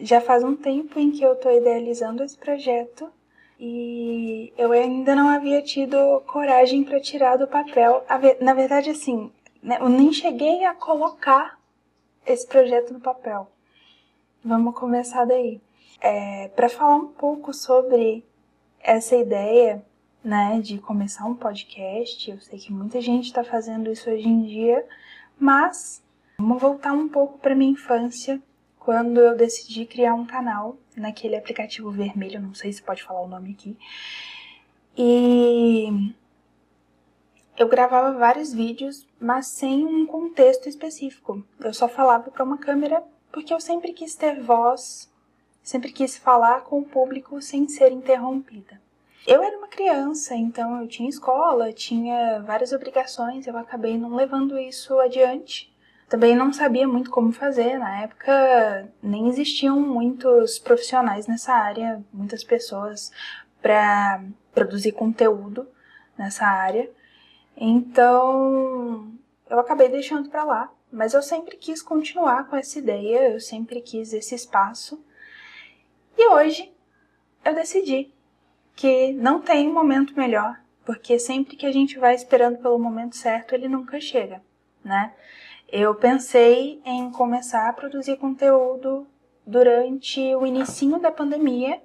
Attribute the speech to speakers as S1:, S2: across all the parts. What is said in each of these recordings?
S1: Já faz um tempo em que eu estou idealizando esse projeto e eu ainda não havia tido coragem para tirar do papel. Na verdade, assim, né, eu nem cheguei a colocar esse projeto no papel. Vamos começar daí. É, para falar um pouco sobre essa ideia né, de começar um podcast, eu sei que muita gente está fazendo isso hoje em dia, mas vamos voltar um pouco para minha infância, quando eu decidi criar um canal naquele aplicativo vermelho, não sei se pode falar o nome aqui. E eu gravava vários vídeos, mas sem um contexto específico. Eu só falava para uma câmera porque eu sempre quis ter voz, sempre quis falar com o público sem ser interrompida. Eu era uma criança, então eu tinha escola, tinha várias obrigações, eu acabei não levando isso adiante. Também não sabia muito como fazer, na época nem existiam muitos profissionais nessa área, muitas pessoas para produzir conteúdo nessa área. Então, eu acabei deixando para lá, mas eu sempre quis continuar com essa ideia, eu sempre quis esse espaço. E hoje eu decidi que não tem um momento melhor, porque sempre que a gente vai esperando pelo momento certo, ele nunca chega, né? Eu pensei em começar a produzir conteúdo durante o início da pandemia,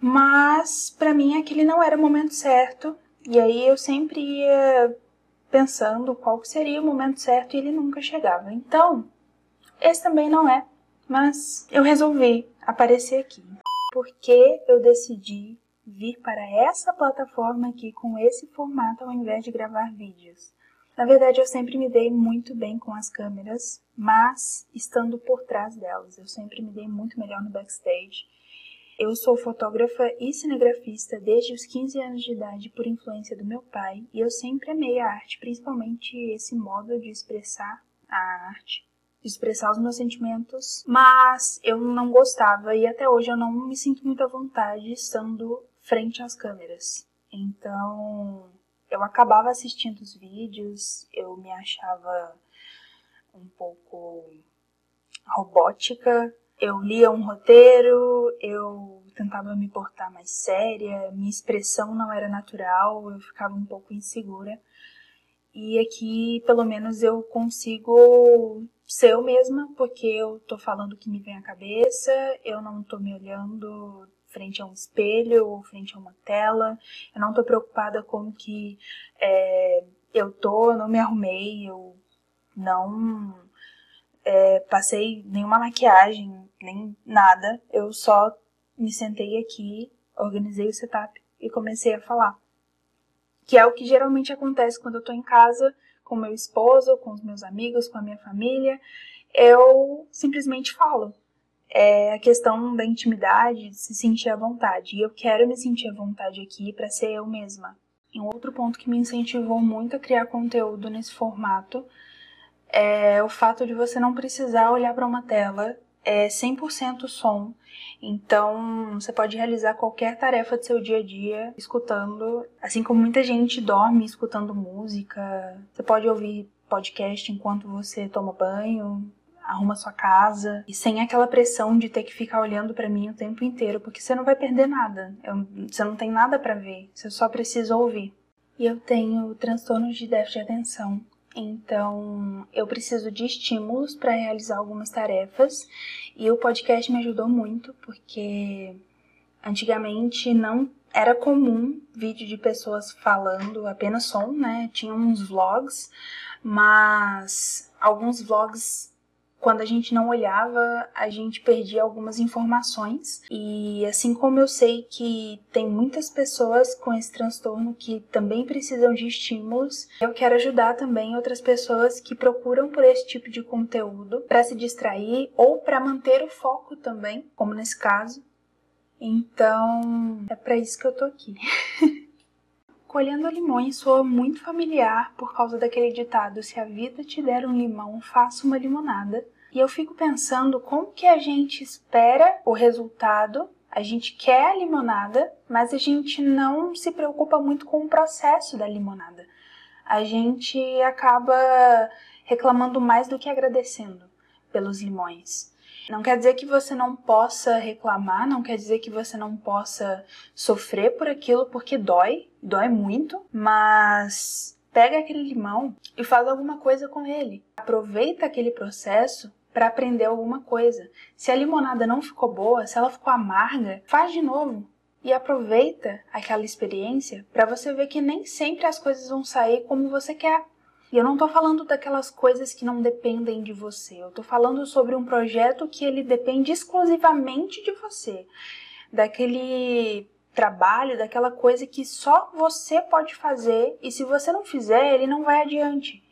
S1: mas para mim aquele não era o momento certo, e aí eu sempre ia pensando qual seria o momento certo e ele nunca chegava. Então, esse também não é, mas eu resolvi aparecer aqui. Porque eu decidi vir para essa plataforma aqui com esse formato ao invés de gravar vídeos. Na verdade, eu sempre me dei muito bem com as câmeras, mas estando por trás delas, eu sempre me dei muito melhor no backstage. Eu sou fotógrafa e cinegrafista desde os 15 anos de idade por influência do meu pai, e eu sempre amei a arte, principalmente esse modo de expressar a arte, de expressar os meus sentimentos, mas eu não gostava e até hoje eu não me sinto muito à vontade estando frente às câmeras. Então, eu acabava assistindo os vídeos, eu me achava um pouco robótica. Eu lia um roteiro, eu tentava me portar mais séria, minha expressão não era natural, eu ficava um pouco insegura. E aqui, pelo menos, eu consigo ser eu mesma, porque eu tô falando o que me vem à cabeça, eu não tô me olhando frente a um espelho ou frente a uma tela. Eu não tô preocupada com que é, eu tô, não me arrumei, eu não é, passei nenhuma maquiagem, nem nada. Eu só me sentei aqui, organizei o setup e comecei a falar. Que é o que geralmente acontece quando eu tô em casa com meu esposo, com os meus amigos, com a minha família. Eu simplesmente falo é a questão da intimidade, de se sentir à vontade. E eu quero me sentir à vontade aqui para ser eu mesma. E um outro ponto que me incentivou muito a criar conteúdo nesse formato é o fato de você não precisar olhar para uma tela, é 100% som. Então, você pode realizar qualquer tarefa do seu dia a dia escutando, assim como muita gente dorme escutando música. Você pode ouvir podcast enquanto você toma banho, arruma sua casa e sem aquela pressão de ter que ficar olhando para mim o tempo inteiro, porque você não vai perder nada. Eu, você não tem nada para ver, você só precisa ouvir. E eu tenho transtornos de déficit de atenção. Então, eu preciso de estímulos para realizar algumas tarefas e o podcast me ajudou muito porque antigamente não era comum vídeo de pessoas falando apenas som, né? Tinha uns vlogs, mas alguns vlogs quando a gente não olhava, a gente perdia algumas informações. E assim como eu sei que tem muitas pessoas com esse transtorno que também precisam de estímulos, eu quero ajudar também outras pessoas que procuram por esse tipo de conteúdo para se distrair ou para manter o foco também, como nesse caso. Então, é para isso que eu tô aqui. Colhendo limões soa muito familiar por causa daquele ditado: se a vida te der um limão, faça uma limonada. E eu fico pensando como que a gente espera o resultado, a gente quer a limonada, mas a gente não se preocupa muito com o processo da limonada. A gente acaba reclamando mais do que agradecendo pelos limões. Não quer dizer que você não possa reclamar, não quer dizer que você não possa sofrer por aquilo, porque dói, dói muito, mas pega aquele limão e faz alguma coisa com ele. Aproveita aquele processo para aprender alguma coisa. Se a limonada não ficou boa, se ela ficou amarga, faz de novo e aproveita aquela experiência para você ver que nem sempre as coisas vão sair como você quer. E eu não estou falando daquelas coisas que não dependem de você. Eu estou falando sobre um projeto que ele depende exclusivamente de você. Daquele trabalho, daquela coisa que só você pode fazer e se você não fizer, ele não vai adiante.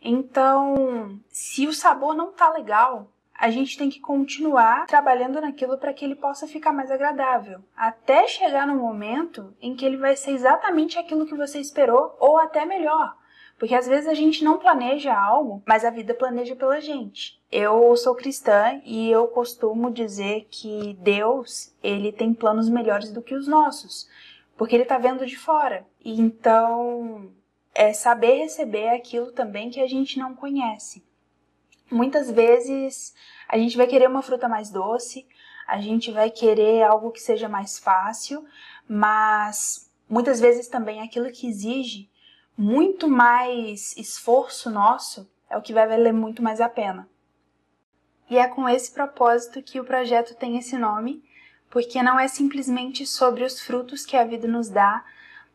S1: Então, se o sabor não tá legal, a gente tem que continuar trabalhando naquilo para que ele possa ficar mais agradável, até chegar no momento em que ele vai ser exatamente aquilo que você esperou ou até melhor. Porque às vezes a gente não planeja algo, mas a vida planeja pela gente. Eu sou cristã e eu costumo dizer que Deus, ele tem planos melhores do que os nossos, porque ele tá vendo de fora. E então, é saber receber aquilo também que a gente não conhece. Muitas vezes a gente vai querer uma fruta mais doce, a gente vai querer algo que seja mais fácil, mas muitas vezes também aquilo que exige muito mais esforço nosso é o que vai valer muito mais a pena. E é com esse propósito que o projeto tem esse nome, porque não é simplesmente sobre os frutos que a vida nos dá,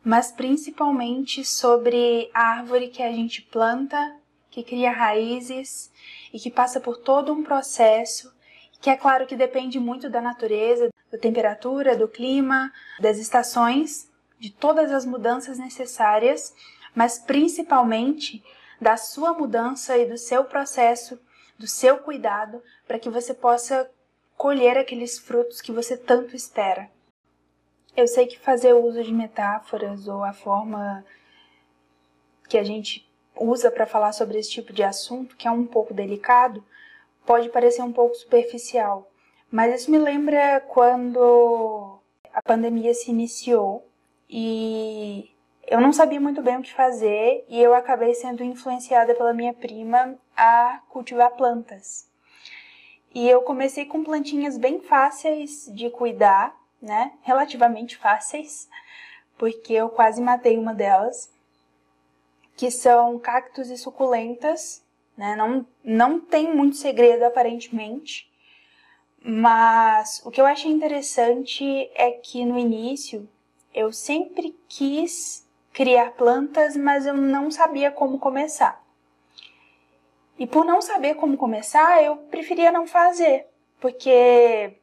S1: mas principalmente sobre a árvore que a gente planta, que cria raízes e que passa por todo um processo, que é claro que depende muito da natureza, da temperatura, do clima, das estações, de todas as mudanças necessárias mas principalmente da sua mudança e do seu processo, do seu cuidado, para que você possa colher aqueles frutos que você tanto espera. Eu sei que fazer uso de metáforas ou a forma que a gente usa para falar sobre esse tipo de assunto, que é um pouco delicado, pode parecer um pouco superficial, mas isso me lembra quando a pandemia se iniciou e eu não sabia muito bem o que fazer e eu acabei sendo influenciada pela minha prima a cultivar plantas. E eu comecei com plantinhas bem fáceis de cuidar, né? Relativamente fáceis, porque eu quase matei uma delas, que são cactos e suculentas, né? Não, não tem muito segredo aparentemente, mas o que eu achei interessante é que no início eu sempre quis criar plantas, mas eu não sabia como começar. E por não saber como começar, eu preferia não fazer, porque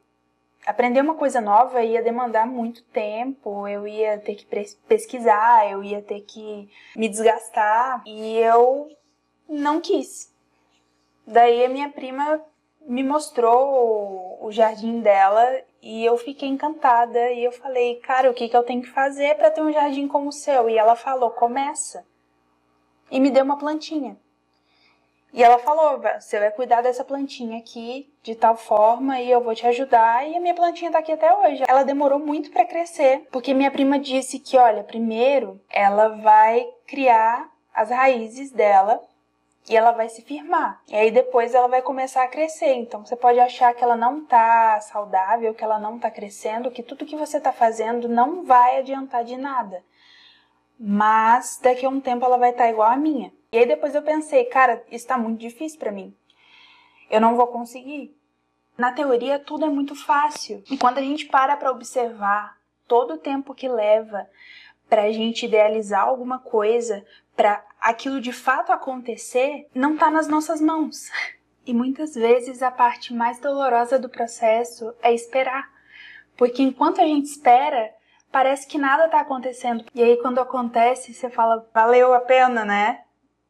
S1: aprender uma coisa nova ia demandar muito tempo, eu ia ter que pesquisar, eu ia ter que me desgastar e eu não quis. Daí a minha prima me mostrou o jardim dela e eu fiquei encantada e eu falei, cara, o que, que eu tenho que fazer para ter um jardim como o seu? E ela falou, começa. E me deu uma plantinha. E ela falou, você vai cuidar dessa plantinha aqui de tal forma e eu vou te ajudar. E a minha plantinha tá aqui até hoje. Ela demorou muito para crescer, porque minha prima disse que, olha, primeiro ela vai criar as raízes dela e ela vai se firmar. E aí depois ela vai começar a crescer. Então você pode achar que ela não tá saudável, que ela não tá crescendo, que tudo que você tá fazendo não vai adiantar de nada. Mas daqui a um tempo ela vai estar tá igual a minha. E aí depois eu pensei, cara, isso tá muito difícil para mim. Eu não vou conseguir. Na teoria tudo é muito fácil. E quando a gente para para observar todo o tempo que leva para a gente idealizar alguma coisa, para aquilo de fato acontecer, não está nas nossas mãos. E muitas vezes a parte mais dolorosa do processo é esperar. Porque enquanto a gente espera, parece que nada está acontecendo. E aí quando acontece, você fala, valeu a pena, né?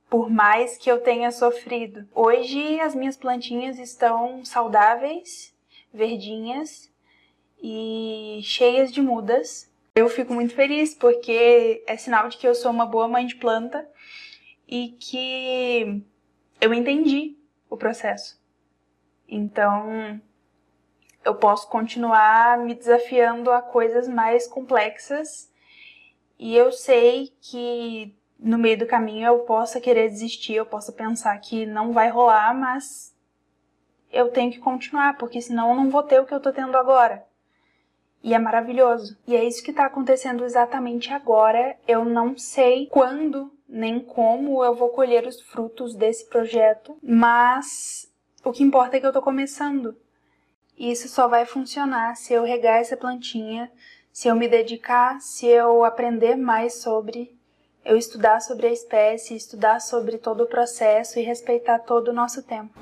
S1: Por mais que eu tenha sofrido. Hoje as minhas plantinhas estão saudáveis, verdinhas e cheias de mudas eu fico muito feliz porque é sinal de que eu sou uma boa mãe de planta e que eu entendi o processo. Então, eu posso continuar me desafiando a coisas mais complexas e eu sei que no meio do caminho eu possa querer desistir, eu possa pensar que não vai rolar, mas eu tenho que continuar, porque senão eu não vou ter o que eu tô tendo agora. E é maravilhoso. E é isso que está acontecendo exatamente agora. Eu não sei quando nem como eu vou colher os frutos desse projeto, mas o que importa é que eu tô começando. E isso só vai funcionar se eu regar essa plantinha, se eu me dedicar, se eu aprender mais sobre, eu estudar sobre a espécie, estudar sobre todo o processo e respeitar todo o nosso tempo.